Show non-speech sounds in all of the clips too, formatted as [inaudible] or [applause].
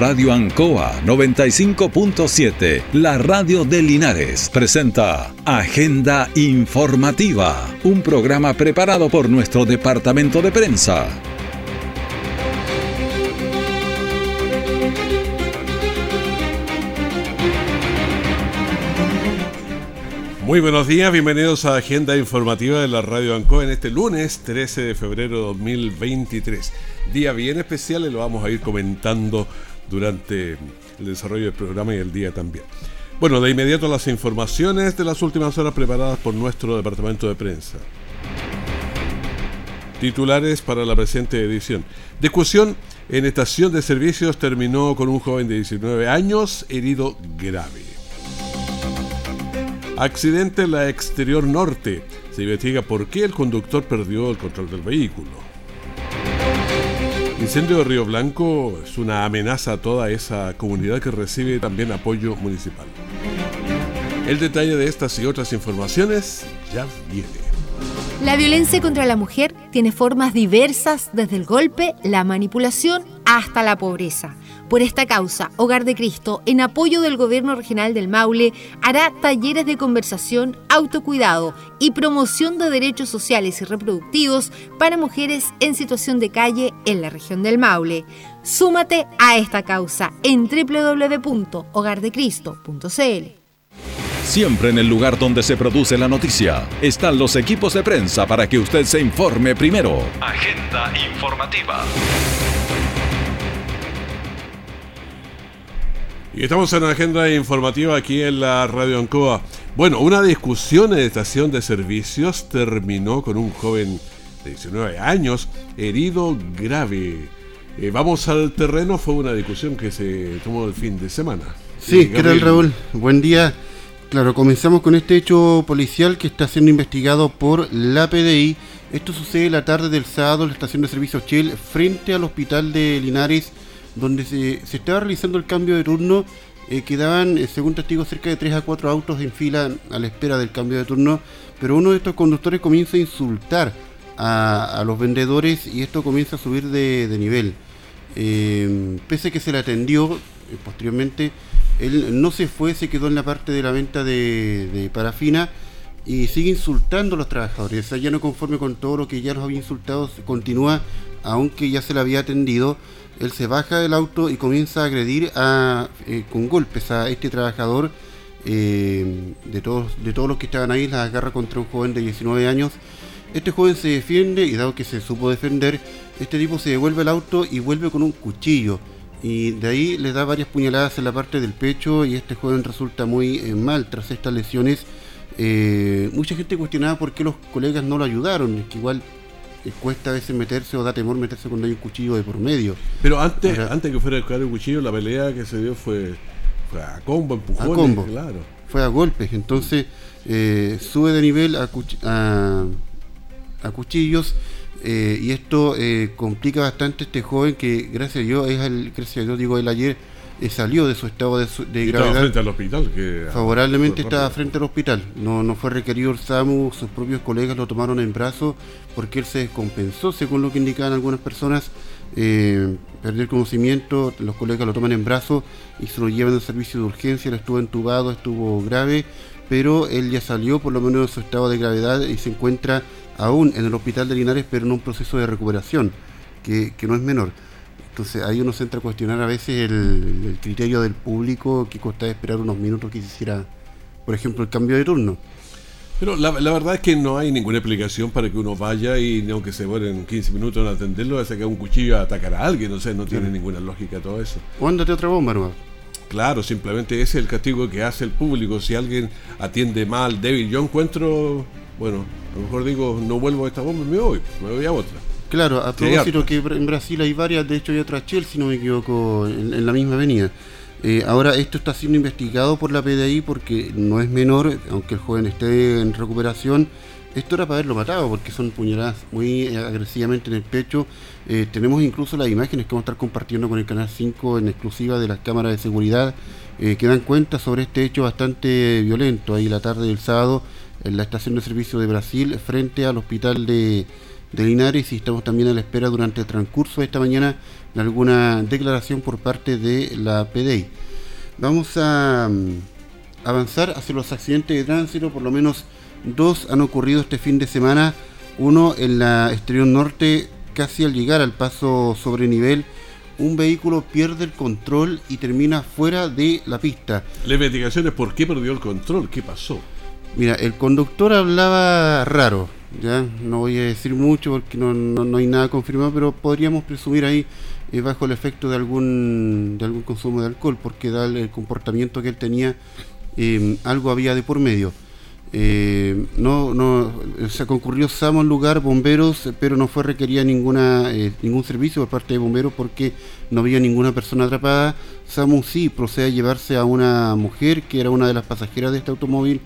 Radio Ancoa 95.7, la radio de Linares, presenta Agenda Informativa, un programa preparado por nuestro departamento de prensa. Muy buenos días, bienvenidos a Agenda Informativa de la Radio Ancoa en este lunes 13 de febrero de 2023. Día bien especial y lo vamos a ir comentando durante el desarrollo del programa y el día también. Bueno, de inmediato las informaciones de las últimas horas preparadas por nuestro departamento de prensa. Titulares para la presente edición. Discusión en estación de servicios terminó con un joven de 19 años herido grave. Accidente en la exterior norte. Se investiga por qué el conductor perdió el control del vehículo. Incendio de Río Blanco es una amenaza a toda esa comunidad que recibe también apoyo municipal. El detalle de estas y otras informaciones ya viene. La violencia contra la mujer tiene formas diversas desde el golpe, la manipulación hasta la pobreza. Por esta causa, Hogar de Cristo, en apoyo del Gobierno Regional del Maule, hará talleres de conversación, autocuidado y promoción de derechos sociales y reproductivos para mujeres en situación de calle en la región del Maule. Súmate a esta causa en www.hogardecristo.cl. Siempre en el lugar donde se produce la noticia están los equipos de prensa para que usted se informe primero. Agenda informativa. Y estamos en la agenda informativa aquí en la Radio Ancoa. Bueno, una discusión en estación de servicios terminó con un joven de 19 años herido grave. Eh, vamos al terreno, fue una discusión que se tomó el fin de semana. Sí, ¿qué tal Raúl? Buen día. Claro, comenzamos con este hecho policial que está siendo investigado por la PDI. Esto sucede la tarde del sábado en la estación de servicios Chile frente al hospital de Linares donde se, estaba realizando el cambio de turno, eh, quedaban, eh, según testigos, cerca de 3 a 4 autos en fila a la espera del cambio de turno, pero uno de estos conductores comienza a insultar a, los vendedores y esto comienza a subir de, nivel. Eh, pese a que se le atendió posteriormente, él no se fue, se quedó en la parte de la venta de, parafina y sigue insultando a los trabajadores. Ya no conforme con todo lo que ya los había insultado, continúa, aunque ya se le había atendido él se baja del auto y comienza a agredir a, eh, con golpes a este trabajador. Eh, de, todos, de todos los que estaban ahí, la agarra contra un joven de 19 años. Este joven se defiende y dado que se supo defender, este tipo se devuelve al auto y vuelve con un cuchillo. Y de ahí le da varias puñaladas en la parte del pecho y este joven resulta muy eh, mal tras estas lesiones. mucha gente cuestionaba por qué los colegas no lo ayudaron, que igual cuesta a veces meterse o da temor meterse cuando hay un cuchillo de por medio. Pero antes, antes que fuera a buscar el cuchillo, la pelea que se dio fue, a combo, empujones, a combo. claro. Fue a golpes, entonces eh, sube de nivel a, a, cuchillos eh, y esto eh, complica bastante a este joven que gracias a Dios es el, gracias a Dios digo el ayer eh, salió de su estado de, de gravedad. Estaba frente al hospital. Que, favorablemente estaba frente al hospital. No, no fue requerido el SAMU, sus propios colegas lo tomaron en brazos porque él se descompensó, según lo que indicaban algunas personas. Eh, perdió el conocimiento, los colegas lo toman en brazos y se lo llevan al servicio de urgencia, él estuvo entubado, estuvo grave, pero él ya salió por lo menos de su estado de gravedad y se encuentra aún en el hospital de Linares, pero en un proceso de recuperación, que, que no es menor. Entonces ahí uno se entra a cuestionar a veces el, criterio del público que cuesta esperar unos minutos que se hiciera, por ejemplo, el cambio de turno. Pero la, verdad es que no hay ninguna explicación para que uno vaya y aunque se mueren 15 minutos en atenderlo, a sacar un cuchillo a atacar a alguien, sé, no tiene ninguna lógica todo eso. O otra bomba, hermano. Claro, simplemente ese es el castigo que hace el público. Si alguien atiende mal, débil, yo encuentro, bueno, a lo mejor digo, no vuelvo a esta bomba, me voy, me voy a otra. Claro, a propósito que en Brasil hay varias, de hecho hay otra Chelsea, si no me equivoco, en, la misma avenida. Eh, ahora esto está siendo investigado por la PDI porque no es menor, aunque el joven esté en recuperación. Esto era para haberlo matado porque son puñaladas muy eh, agresivamente en el pecho. Eh, tenemos incluso las imágenes que vamos a estar compartiendo con el canal 5 en exclusiva de las cámaras de seguridad que dan cuenta sobre este hecho bastante violento ahí la tarde del sábado en la estación de servicio de Brasil frente al hospital de de Linares y estamos también a la espera durante el transcurso de esta mañana de alguna declaración por parte de la PDI. Vamos a mm, avanzar hacia los accidentes de tránsito, por lo menos dos han ocurrido este fin de semana, uno en la exterior norte casi al llegar al paso sobre nivel un vehículo pierde el control y termina fuera de la pista. La investigación es por qué perdió el control, qué pasó. Mira, el conductor hablaba raro, ya no voy a decir mucho porque no, no, hay nada confirmado, pero podríamos presumir ahí eh, bajo el efecto de algún de algún consumo de alcohol, porque da el, comportamiento que él tenía, eh, algo había de por medio. Eh, no, no, se concurrió SAMO al lugar, bomberos, pero no fue requerida ninguna, eh, ningún servicio por parte de bomberos porque no había ninguna persona atrapada. SAMU sí procede a llevarse a una mujer que era una de las pasajeras de este automóvil,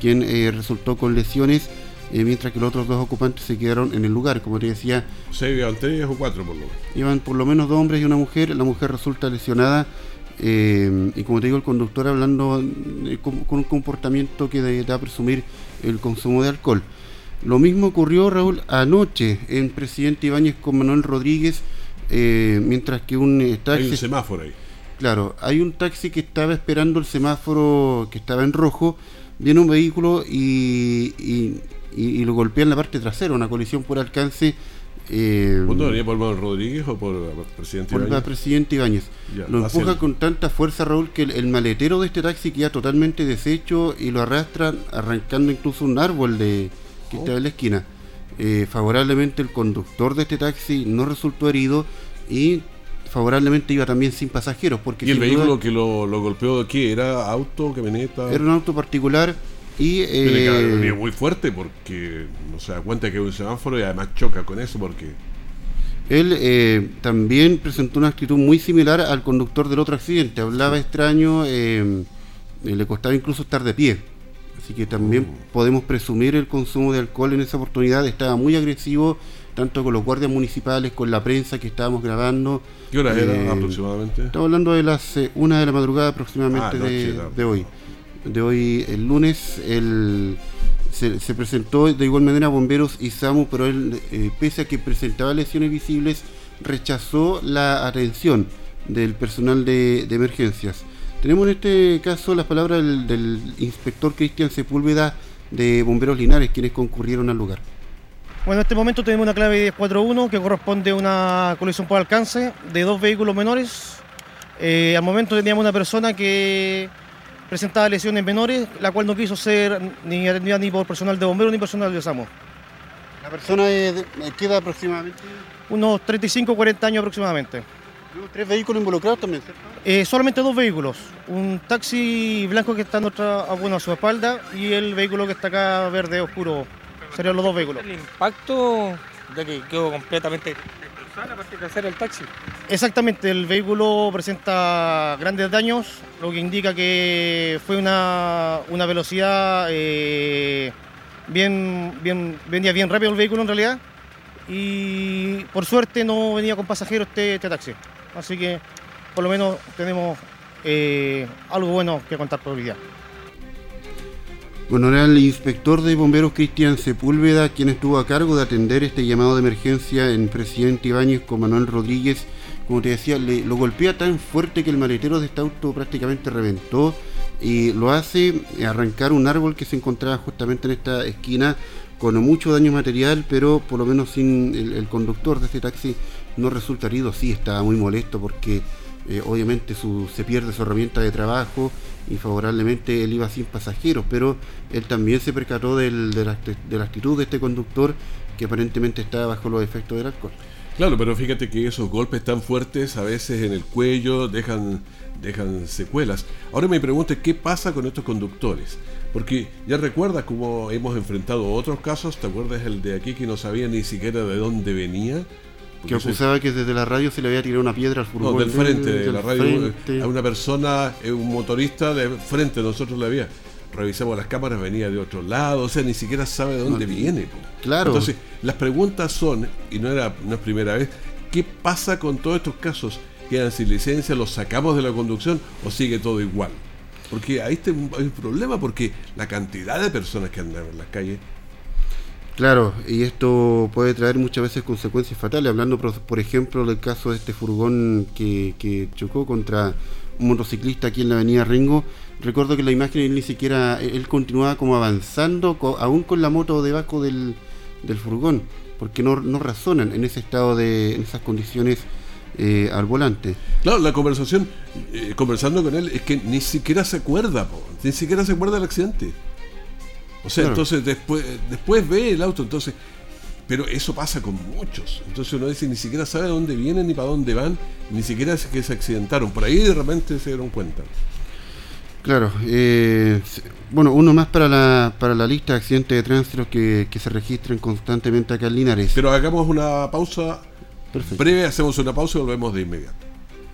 quien eh, resultó con lesiones, mientras que los otros dos ocupantes se quedaron en el lugar, como te decía. ¿Se iban tres o cuatro por lo menos? Iban por lo menos dos hombres y una mujer, la mujer resulta lesionada eh, y como te digo, el conductor hablando eh, con, un comportamiento que da a presumir el consumo de alcohol. Lo mismo ocurrió, Raúl, anoche en Presidente Ibáñez con Manuel Rodríguez, eh, mientras que un taxi... Hay un semáforo ahí. Claro, hay un taxi que estaba esperando el semáforo que estaba en rojo, viene un vehículo y, y, y lo golpea en la parte trasera, una colisión por alcance eh, venía por Manuel Rodríguez o por el presidente Ibáñez? Por el presidente Ibáñez. lo empuja con tanta fuerza, Raúl, que el, maletero de este taxi queda totalmente deshecho y lo arrastra arrancando incluso un árbol de que está en la esquina. Eh, favorablemente el conductor de este taxi no resultó herido y favorablemente iba también sin pasajeros. Porque ¿Y el vehículo que lo, lo golpeó aquí era auto, camioneta? Era un auto particular y, eh, muy fuerte porque no se da cuenta que es un semáforo y además choca con eso porque... Él eh, también presentó una actitud muy similar al conductor del otro accidente. Hablaba extraño, eh, le costaba incluso estar de pie. Así que también mm. podemos presumir el consumo de alcohol en esa oportunidad. Estaba muy agresivo, tanto con los guardias municipales, con la prensa que estábamos grabando. ¿Qué hora era aproximadamente? Estamos hablando de las una de la madrugada aproximadamente ah, de hoy de hoy, el lunes, el, se, presentó de igual manera bomberos y SAMU, pero él, eh, pese a que presentaba lesiones visibles, rechazó la atención del personal de, emergencias. Tenemos en este caso las palabras del, inspector Cristian Sepúlveda de Bomberos Linares, quienes concurrieron al lugar. Bueno, en este momento tenemos una clave 1041 que corresponde a una colisión por alcance de dos vehículos menores. Eh, al momento teníamos una persona que presentaba lesiones menores, la cual no quiso ser ni atendida ni por personal de bomberos ni personal de SAMO. ¿La persona de, qué edad aproximadamente? Unos 35 o 40 años aproximadamente. ¿Tres vehículos involucrados también? Eh, solamente dos vehículos. Un taxi blanco que está en otra, bueno, a su espalda y el vehículo que está acá verde oscuro. Serían los dos vehículos. El impacto de que quedó completamente hacer el taxi. Exactamente, el vehículo presenta grandes daños, lo que indica que fue una, velocidad eh, bien, bien, venía bien rápido el vehículo en realidad y por suerte no venía con pasajeros este, este taxi. Así que por lo menos tenemos eh, algo bueno que contar por hoy día. Bueno, era el inspector de bomberos Cristian Sepúlveda quien estuvo a cargo de atender este llamado de emergencia en Presidente Ibáñez con Manuel Rodríguez. Como te decía, le, lo golpea tan fuerte que el maletero de este auto prácticamente reventó y lo hace arrancar un árbol que se encontraba justamente en esta esquina con mucho daño material, pero por lo menos sin el, conductor de este taxi no resulta herido. Sí, estaba muy molesto porque eh, obviamente se pierde su herramienta de trabajo y favorablemente él iba sin pasajeros, pero él también se percató de, la, de, la, actitud de este conductor que aparentemente estaba bajo los efectos del alcohol. Claro, pero fíjate que esos golpes tan fuertes a veces en el cuello dejan, dejan secuelas. Ahora me pregunto qué pasa con estos conductores. Porque ya recuerdas cómo hemos enfrentado otros casos, ¿te acuerdas el de aquí que no sabía ni siquiera de dónde venía? Que acusaba que desde la radio se le había tirado una piedra al furgón. No, del frente, de la radio. A una persona, eh, un motorista de frente, nosotros le había. Revisamos las cámaras, venía de otro lado, o sea, ni siquiera sabe de dónde viene. Claro. Entonces, las preguntas son, y no, era, no es primera vez, ¿qué pasa con todos estos casos? ¿Quedan sin licencia? ¿Los sacamos de la conducción o sigue todo igual? Porque ahí hay un problema, porque la cantidad de personas que andan en las calles Claro, y esto puede traer muchas veces consecuencias fatales. Hablando, por, por ejemplo, del caso de este furgón que, que, chocó contra un motociclista aquí en la avenida Ringo. Recuerdo que la imagen él ni siquiera, él continuaba como avanzando, aún con la moto debajo del, del furgón, porque no, no, razonan en ese estado de, en esas condiciones eh, al volante. Claro, la conversación, eh, conversando con él, es que ni siquiera se acuerda, ni siquiera se acuerda del accidente. O sea, claro. entonces después, después ve el auto, entonces. Pero eso pasa con muchos. Entonces uno dice, ni siquiera sabe dónde vienen ni para dónde van, ni siquiera es que se accidentaron. Por ahí de repente se dieron cuenta. Claro. Eh, bueno, uno más para la, para la lista de accidentes de tránsito que, que se registran constantemente acá en Linares. Pero hagamos una pausa Perfecto. breve, hacemos una pausa y volvemos de inmediato.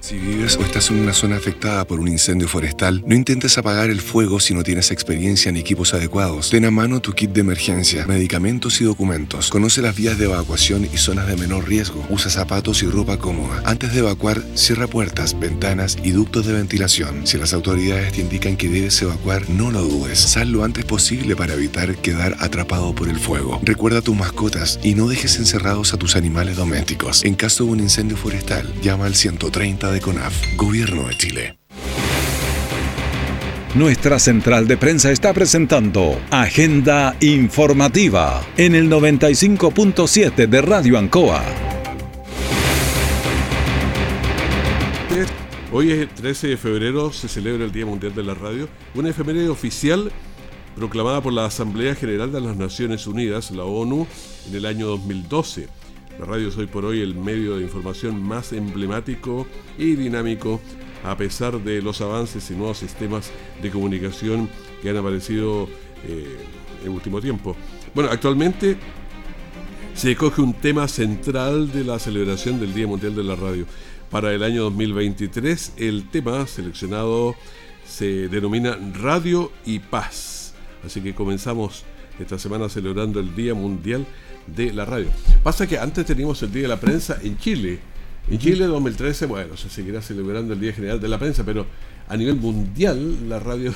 Si vives o estás en una zona afectada por un incendio forestal, no intentes apagar el fuego si no tienes experiencia ni equipos adecuados. Ten a mano tu kit de emergencia, medicamentos y documentos. Conoce las vías de evacuación y zonas de menor riesgo. Usa zapatos y ropa cómoda. Antes de evacuar, cierra puertas, ventanas y ductos de ventilación. Si las autoridades te indican que debes evacuar, no lo dudes. Sal lo antes posible para evitar quedar atrapado por el fuego. Recuerda a tus mascotas y no dejes encerrados a tus animales domésticos. En caso de un incendio forestal, llama al 130 de CONAF, Gobierno de Chile. Nuestra central de prensa está presentando Agenda Informativa en el 95.7 de Radio Ancoa. Hoy es el 13 de febrero, se celebra el Día Mundial de la Radio, una efeméride oficial proclamada por la Asamblea General de las Naciones Unidas, la ONU, en el año 2012. La radio es hoy por hoy el medio de información más emblemático y dinámico a pesar de los avances y nuevos sistemas de comunicación que han aparecido eh, en último tiempo. Bueno, actualmente se escoge un tema central de la celebración del Día Mundial de la Radio. Para el año 2023 el tema seleccionado se denomina Radio y Paz. Así que comenzamos esta semana celebrando el Día Mundial de la radio. Pasa que antes teníamos el Día de la Prensa en Chile. En Chile 2013, bueno, se seguirá celebrando el Día General de la Prensa, pero a nivel mundial la radio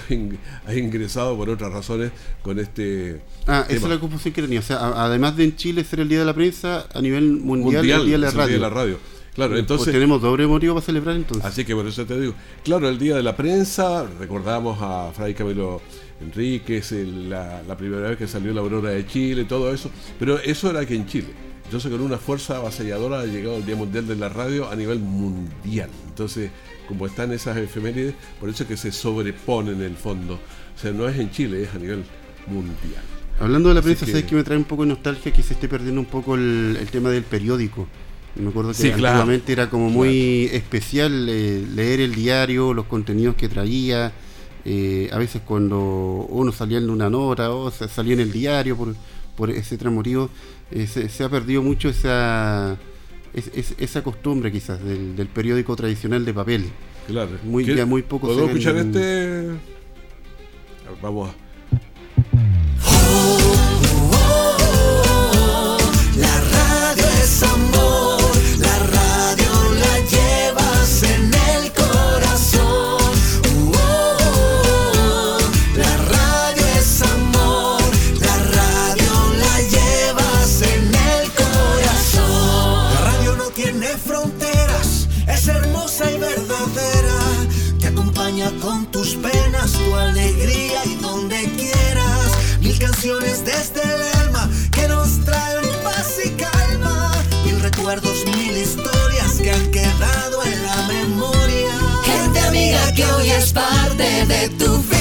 ha ingresado por otras razones con este... Ah, tema. esa es la confusión que tenía. O sea, además de en Chile ser el Día de la Prensa, a nivel mundial, mundial el Día de la Radio. Día de la radio. Claro, Pues entonces... tenemos doble motivo para celebrar entonces. Así que por eso te digo. Claro, el Día de la Prensa, recordamos a Fray Camilo Enríquez, el- la, la primera vez que salió la Aurora de Chile, todo eso. Pero eso era aquí en Chile. Entonces con una fuerza avasalladora ha llegado el Día Mundial de la Radio a nivel mundial. Entonces, como están esas efemérides, por eso es que se sobreponen en el fondo. O sea, no es en Chile, es a nivel mundial. Hablando de la prensa, que- ¿sabes que me trae un poco de nostalgia que se esté perdiendo un poco el, el tema del periódico? Me acuerdo que Sí, claro. era como muy especial eh, leer el diario, los contenidos que traía. Eh, a veces cuando uno salía en una nota o salía en el diario por, por ese motivo, eh, se, se ha perdido mucho esa, es- es- esa costumbre quizás del, del periódico tradicional de papel. Claro. Muy- ¿Qué- ya muy poco ¿Podemos se ven escuchar en- este? Vamos a... recuerdos, mil historias que han quedado en la memoria. Gente amiga que hoy es parte de tu vida.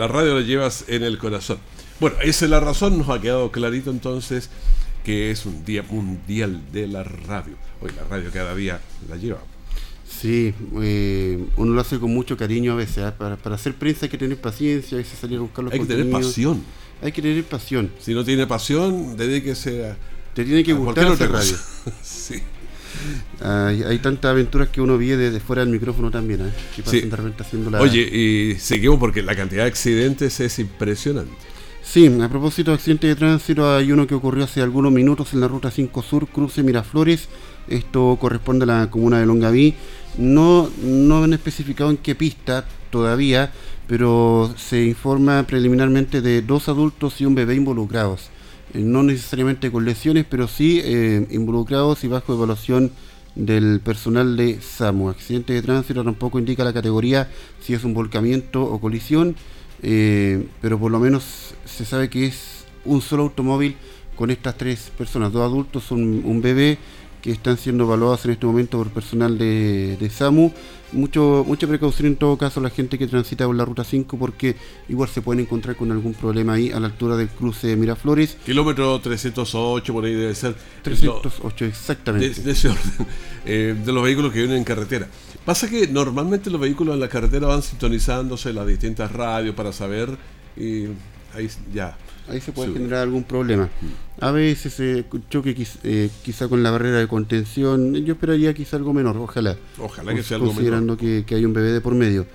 La radio la llevas en el corazón. Bueno, esa es la razón, nos ha quedado clarito entonces que es un día mundial de la radio. Hoy la radio cada día la lleva. Sí, eh, uno lo hace con mucho cariño a veces. ¿ah? Para, para hacer prensa hay que tener paciencia, hay que salir a buscar los Hay que tener pasión. Hay que tener pasión. Si no tiene pasión, dedíquese a, Te tiene que a gustar otra radio. [laughs] hay, hay tantas aventuras que uno vive desde fuera del micrófono también, ¿eh? que pasan Sí. de repente haciendo la... Oye, y seguimos porque la cantidad de accidentes es impresionante. Sí, a propósito de accidente de tránsito, hay uno que ocurrió hace algunos minutos en la ruta 5 Sur, cruce Miraflores. Esto corresponde a la comuna de Longaví. No, no han especificado en qué pista todavía, pero se informa preliminarmente de dos adultos y un bebé involucrados. Eh, no necesariamente con lesiones, pero sí eh, involucrados y bajo evaluación del personal de SAMU. Accidente de tránsito tampoco indica la categoría si es un volcamiento o colisión, eh, pero por lo menos se sabe que es un solo automóvil con estas tres personas, dos adultos, un, un bebé que están siendo evaluados en este momento por personal de, de SAMU. Mucho, mucha precaución en todo caso la gente que transita por la ruta 5 porque igual se pueden encontrar con algún problema ahí a la altura del cruce de Miraflores. Kilómetro 308, por ahí debe ser. 308 De, exactamente. de ese orden, [laughs] eh, de los vehículos que vienen en carretera. Pasa que normalmente los vehículos en la carretera van sintonizándose las distintas radios para saber y ahí ya. Ahí se puede generar algún problema. A veces se choque quiz- eh, quizá con la barrera de contención. Yo esperaría quizá algo menor, ojalá. Ojalá que sea algo Considerando que, que hay un bebé de por medio.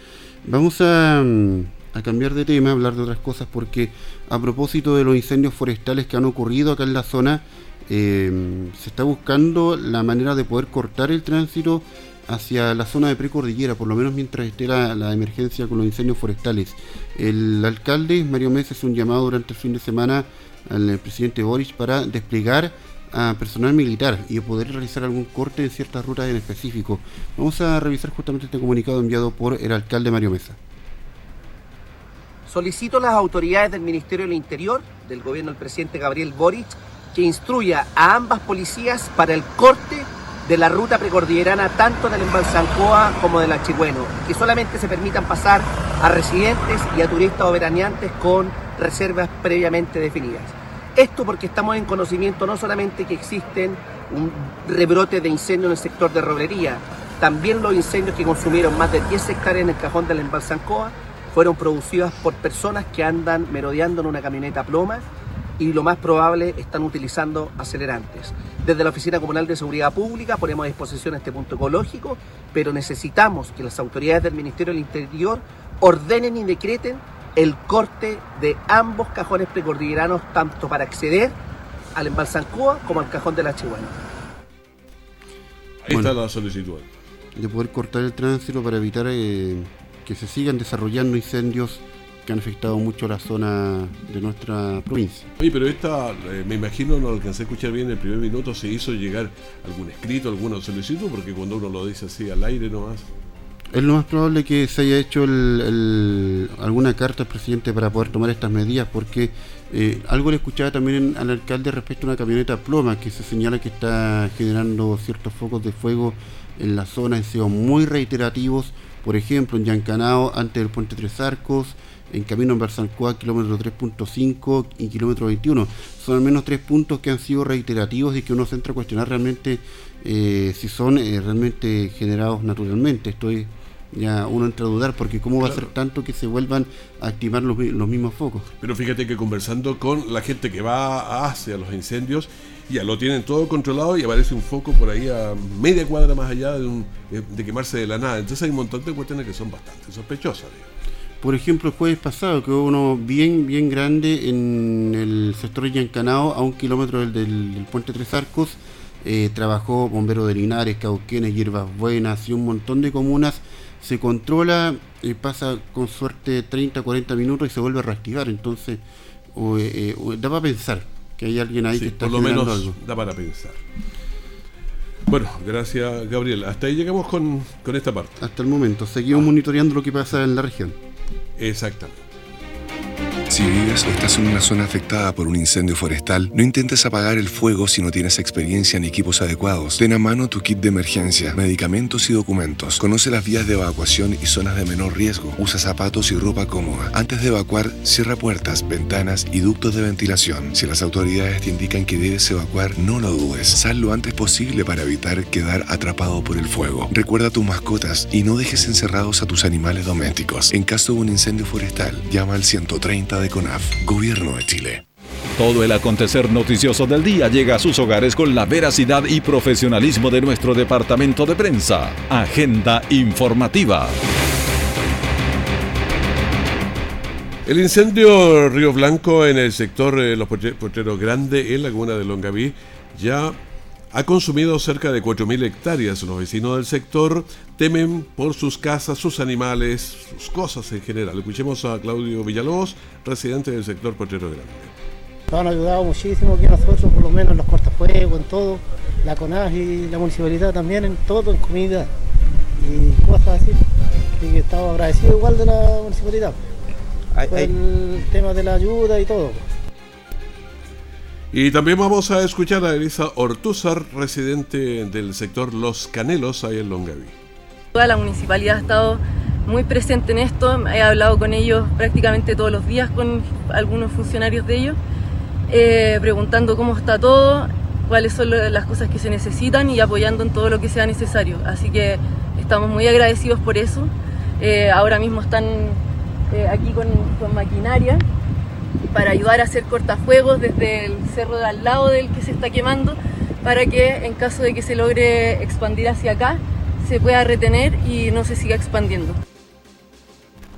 Vamos a, mm, a cambiar de tema, a hablar de otras cosas, porque a propósito de los incendios forestales que han ocurrido acá en la zona, eh, se está buscando la manera de poder cortar el tránsito hacia la zona de precordillera, por lo menos mientras esté la, emergencia con los incendios forestales. El alcalde Mario Mesa hizo un llamado durante el fin de semana al presidente Boris para desplegar a personal militar y poder realizar algún corte en ciertas rutas en específico. Vamos a revisar justamente este comunicado enviado por el alcalde Mario Mesa. Solicito a las autoridades del Ministerio del Interior, del gobierno del presidente Gabriel Boric, que instruya a ambas policías para el corte de la ruta precordillerana tanto del Embalsancoa como del Achigüeno, que solamente se permitan pasar a residentes y a turistas o veraneantes con reservas previamente definidas. Esto porque estamos en conocimiento no solamente que existen un rebrote de incendio en el sector de Roblería, también los incendios que consumieron más de 10 hectáreas en el cajón del Embalsancoa fueron producidas por personas que andan merodeando en una camioneta ploma y lo más probable están utilizando acelerantes. Desde la Oficina Comunal de Seguridad Pública ponemos a disposición este punto ecológico, pero necesitamos que las autoridades del Ministerio del Interior ordenen y decreten el corte de ambos cajones precordilleranos, tanto para acceder al Embalsancoa como al cajón de la Chihuahua. Ahí Bueno. está la solicitud. de poder cortar el tránsito para evitar eh, que se sigan desarrollando incendios que han afectado mucho la zona de nuestra provincia. Oye, pero esta, eh, me imagino, no alcancé a escuchar bien en el primer minuto, se hizo llegar algún escrito, alguna solicitud, porque cuando uno lo dice así al aire nomás. Es lo más probable que se haya hecho el- el- alguna carta al presidente para poder tomar estas medidas, porque eh, algo le escuchaba también al alcalde respecto a una camioneta ploma que se señala que está generando ciertos focos de fuego en la zona, han sido muy reiterativos, por ejemplo en Yancanao, antes del puente Tres Arcos, en camino en Barsancoa, kilómetro 3.5 y kilómetro 21. Son al menos tres puntos que han sido reiterativos y que uno se entra a cuestionar realmente eh, si son eh, realmente generados naturalmente. Estoy ya uno entra a dudar porque cómo va a ser tanto que se vuelvan a activar los, los mismos focos. Pero fíjate que conversando con la gente que va hacia los incendios, ya lo tienen todo controlado y aparece un foco por ahí a media cuadra más allá de, un- de- quemarse de la nada. Entonces hay un montón de cuestiones que son bastante sospechosas. Por ejemplo, el jueves pasado que hubo uno bien, bien grande en el sector Yancanao, a un kilómetro del, del- del puente Tres Arcos. Eh, trabajó Bombero de Linares, Cauquenes, Hierbas Buenas y un montón de comunas. Se controla, eh, pasa con suerte 30, 40 minutos y se vuelve a reactivar. Entonces, eh, eh, da para pensar que hay alguien ahí Sí, que está por lo menos algo. da para pensar. Bueno, gracias Gabriel. Hasta ahí llegamos con, con esta parte. Hasta el momento, seguimos monitoreando lo que pasa en la región. Exactamente. Si vives o estás en una zona afectada por un incendio forestal, no intentes apagar el fuego si no tienes experiencia ni equipos adecuados. Ten a mano tu kit de emergencia, medicamentos y documentos. Conoce las vías de evacuación y zonas de menor riesgo. Usa zapatos y ropa cómoda. Antes de evacuar, cierra puertas, ventanas y ductos de ventilación. Si las autoridades te indican que debes evacuar, no lo dudes. Sal lo antes posible para evitar quedar atrapado por el fuego. Recuerda a tus mascotas y no dejes encerrados a tus animales domésticos. En caso de un incendio forestal, llama al 130 de CONAF, Gobierno de Chile. Todo el acontecer noticioso del día llega a sus hogares con la veracidad y profesionalismo de nuestro departamento de prensa. Agenda informativa. El incendio Río Blanco en el sector eh, Los Potre- Potreros Grande en Laguna de Longaví ya ha consumido cerca de 4.000 hectáreas. Los vecinos del sector temen por sus casas, sus animales, sus cosas en general. Escuchemos a Claudio Villalobos, residente del sector Potrero Grande. Nos han ayudado muchísimo aquí nosotros, por lo menos en los cortafuegos, en todo, la CONAG y la municipalidad también, en todo, en comida y cosas así. Así que estamos agradecidos igual de la municipalidad. Por el tema de la ayuda y todo. Y también vamos a escuchar a Elisa Ortúzar, residente del sector Los Canelos, ahí en Longaví. Toda la municipalidad ha estado muy presente en esto, he hablado con ellos prácticamente todos los días, con algunos funcionarios de ellos, eh, preguntando cómo está todo, cuáles son las cosas que se necesitan y apoyando en todo lo que sea necesario. Así que estamos muy agradecidos por eso. Eh, ahora mismo están eh, aquí con, con maquinaria para ayudar a hacer cortafuegos desde el cerro de al lado del que se está quemando, para que en caso de que se logre expandir hacia acá, se pueda retener y no se siga expandiendo.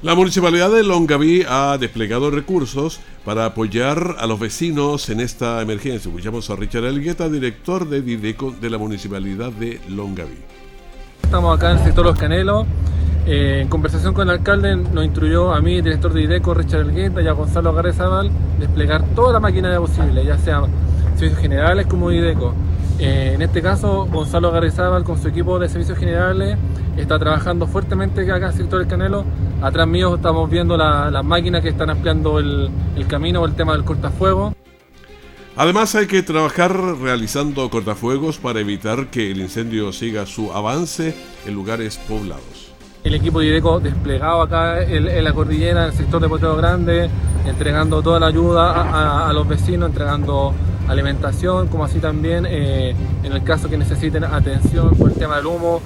La municipalidad de Longaví ha desplegado recursos para apoyar a los vecinos en esta emergencia. Escuchamos a Richard Elgueta, director de Dideco de la municipalidad de Longaví. Estamos acá en el sector Los Canelos. Eh, en conversación con el alcalde nos instruyó a mí, director de IDECO, Richard Elgueta, y a Gonzalo Garrezábal, desplegar toda la maquinaria posible, ya sea servicios generales como IDECO. Eh, en este caso, Gonzalo Garrezábal con su equipo de servicios generales está trabajando fuertemente acá en el sector del Canelo. Atrás mío estamos viendo la- las máquinas que están ampliando el, el camino o el tema del cortafuego. Además hay que trabajar realizando cortafuegos para evitar que el incendio siga su avance en lugares poblados. El equipo de IDECO desplegado acá en, la cordillera, en el sector de Potrero Grande, entregando toda la ayuda a los vecinos, entregando alimentación, como así también eh, en el caso que necesiten atención por el tema del humo.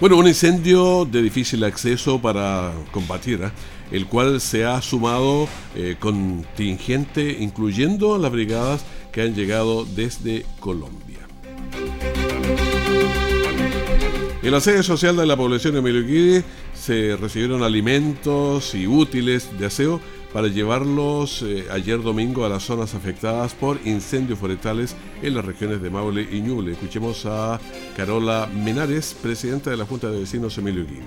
Bueno, un incendio de difícil acceso para combatir, ¿eh? el cual se ha sumado eh, contingente, incluyendo las brigadas que han llegado desde Colombia. En la sede social de la población de Emilio se recibieron alimentos y útiles de aseo para llevarlos eh, ayer domingo a las zonas afectadas por incendios forestales en las regiones de Maule y Ñuble. Escuchemos a Carola Menares, presidenta de la Junta de Vecinos Emilio Guidi.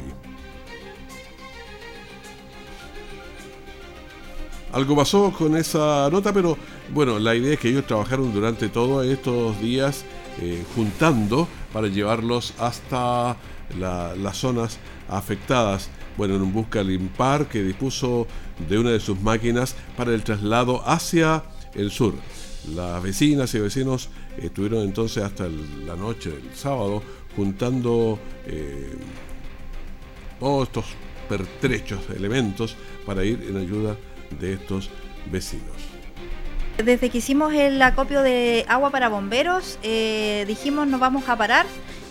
Algo pasó con esa nota, pero bueno, la idea es que ellos trabajaron durante todos estos días eh, juntando para llevarlos hasta la- las zonas afectadas. Bueno, en un busca limpar que dispuso de una de sus máquinas para el traslado hacia el sur. Las vecinas y vecinos estuvieron entonces hasta la noche del sábado juntando eh, todos estos pertrechos, elementos para ir en ayuda de estos vecinos. Desde que hicimos el acopio de agua para bomberos, eh, dijimos no vamos a parar,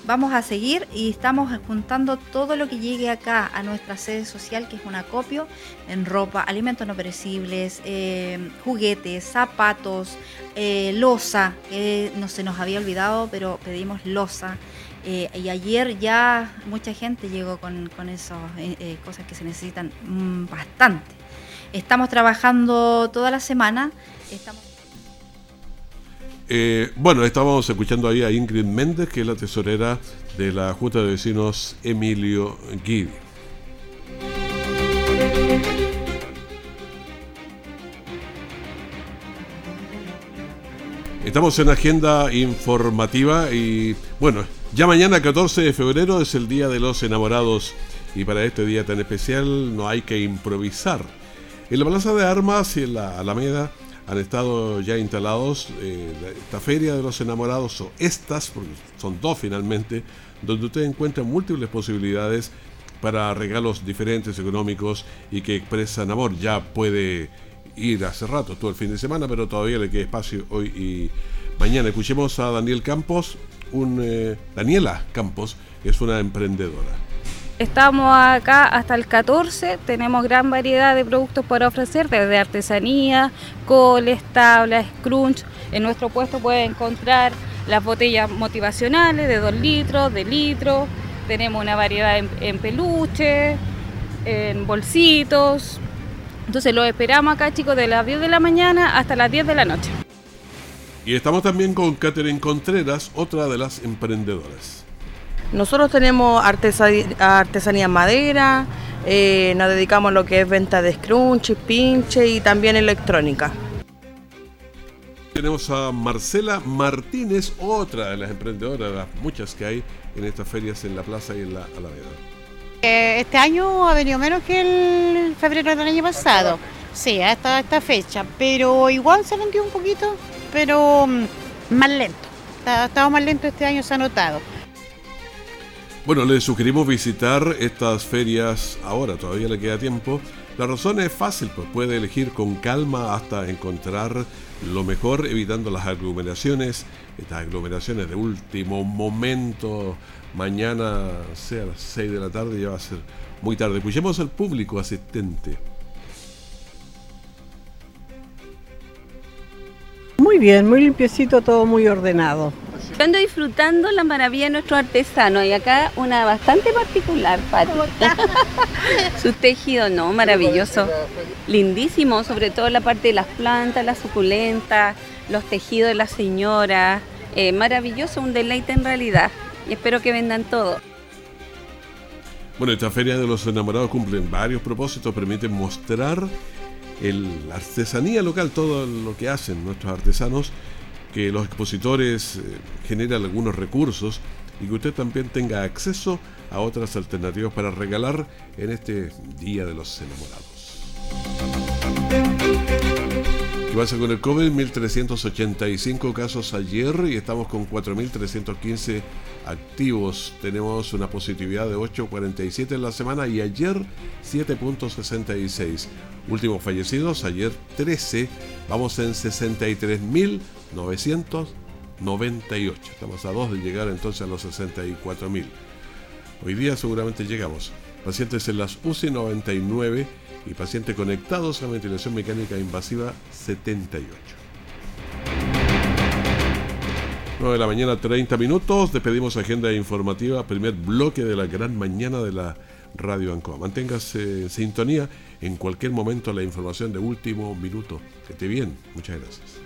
vamos a seguir y estamos juntando todo lo que llegue acá a nuestra sede social, que es un acopio en ropa, alimentos no perecibles, eh, juguetes, zapatos, eh, losa, que no se nos había olvidado, pero pedimos losa. Eh, y ayer ya mucha gente llegó con, con esas cosas que se necesitan mm, bastante. Estamos trabajando toda la semana. Eh, bueno, estábamos escuchando ahí a Ingrid Méndez, que es la tesorera de la Junta de Vecinos Emilio Guidi. Estamos en agenda informativa y bueno, ya mañana 14 de febrero es el Día de los Enamorados y para este día tan especial no hay que improvisar. En la Plaza de Armas y en la Alameda han estado ya instalados eh, esta Feria de los Enamorados o estas, porque son dos finalmente, donde usted encuentra múltiples posibilidades para regalos diferentes económicos y que expresan amor. Ya puede ir hace rato, todo el fin de semana, pero todavía le queda espacio hoy y mañana. Escuchemos a Daniel Campos, un, eh, Daniela Campos, es una emprendedora. Estamos acá hasta el 14, tenemos gran variedad de productos para ofrecer, desde artesanía, coles, tablas, scrunch. En nuestro puesto pueden encontrar las botellas motivacionales de 2 litros, de litro. Tenemos una variedad en, en peluche, en bolsitos. Entonces los esperamos acá, chicos, de las 10 de la mañana hasta las 10 de la noche. Y estamos también con Catherine Contreras, otra de las emprendedoras. Nosotros tenemos artesanía, artesanía en madera, eh, nos dedicamos a lo que es venta de scrunch, pinche y también electrónica. Tenemos a Marcela Martínez, otra de las emprendedoras, las muchas que hay en estas ferias en la plaza y en la Alameda. Eh, Este año ha venido menos que el febrero del año pasado. Sí, hasta esta fecha. Pero igual se vendió un poquito, pero mm, más lento. Ha estado más lento este año, se ha notado. Bueno, les sugerimos visitar estas ferias ahora, todavía le queda tiempo. La razón es fácil, pues puede elegir con calma hasta encontrar lo mejor, evitando las aglomeraciones, estas aglomeraciones de último momento. Mañana, sea a las 6 de la tarde, ya va a ser muy tarde. Escuchemos al público asistente. Muy bien, muy limpiecito, todo muy ordenado. Yo ando disfrutando la maravilla de nuestros artesanos y acá una bastante particular, Pati. [laughs] Sus tejidos, no, maravilloso. Lindísimo, sobre todo la parte de las plantas, las suculentas, los tejidos de las señoras. Eh, maravilloso, un deleite en realidad. Y espero que vendan todo. Bueno, esta Feria de los Enamorados cumplen varios propósitos, permiten mostrar el, la artesanía local, todo lo que hacen nuestros artesanos, que los expositores eh, generan algunos recursos y que usted también tenga acceso a otras alternativas para regalar en este Día de los Enamorados. ¿Qué pasa con el COVID? 1.385 casos ayer y estamos con 4.315 activos. Tenemos una positividad de 8,47 en la semana y ayer 7,66. Últimos fallecidos, ayer 13. Vamos en 63.998. Estamos a dos de llegar entonces a los 64.000. Hoy día seguramente llegamos. Pacientes en las UCI 99 y pacientes conectados a ventilación mecánica invasiva 78. 9 de la mañana, 30 minutos. Despedimos agenda informativa, primer bloque de la gran mañana de la Radio Ancoa. Manténgase en sintonía en cualquier momento la información de último minuto. Que esté bien. Muchas gracias.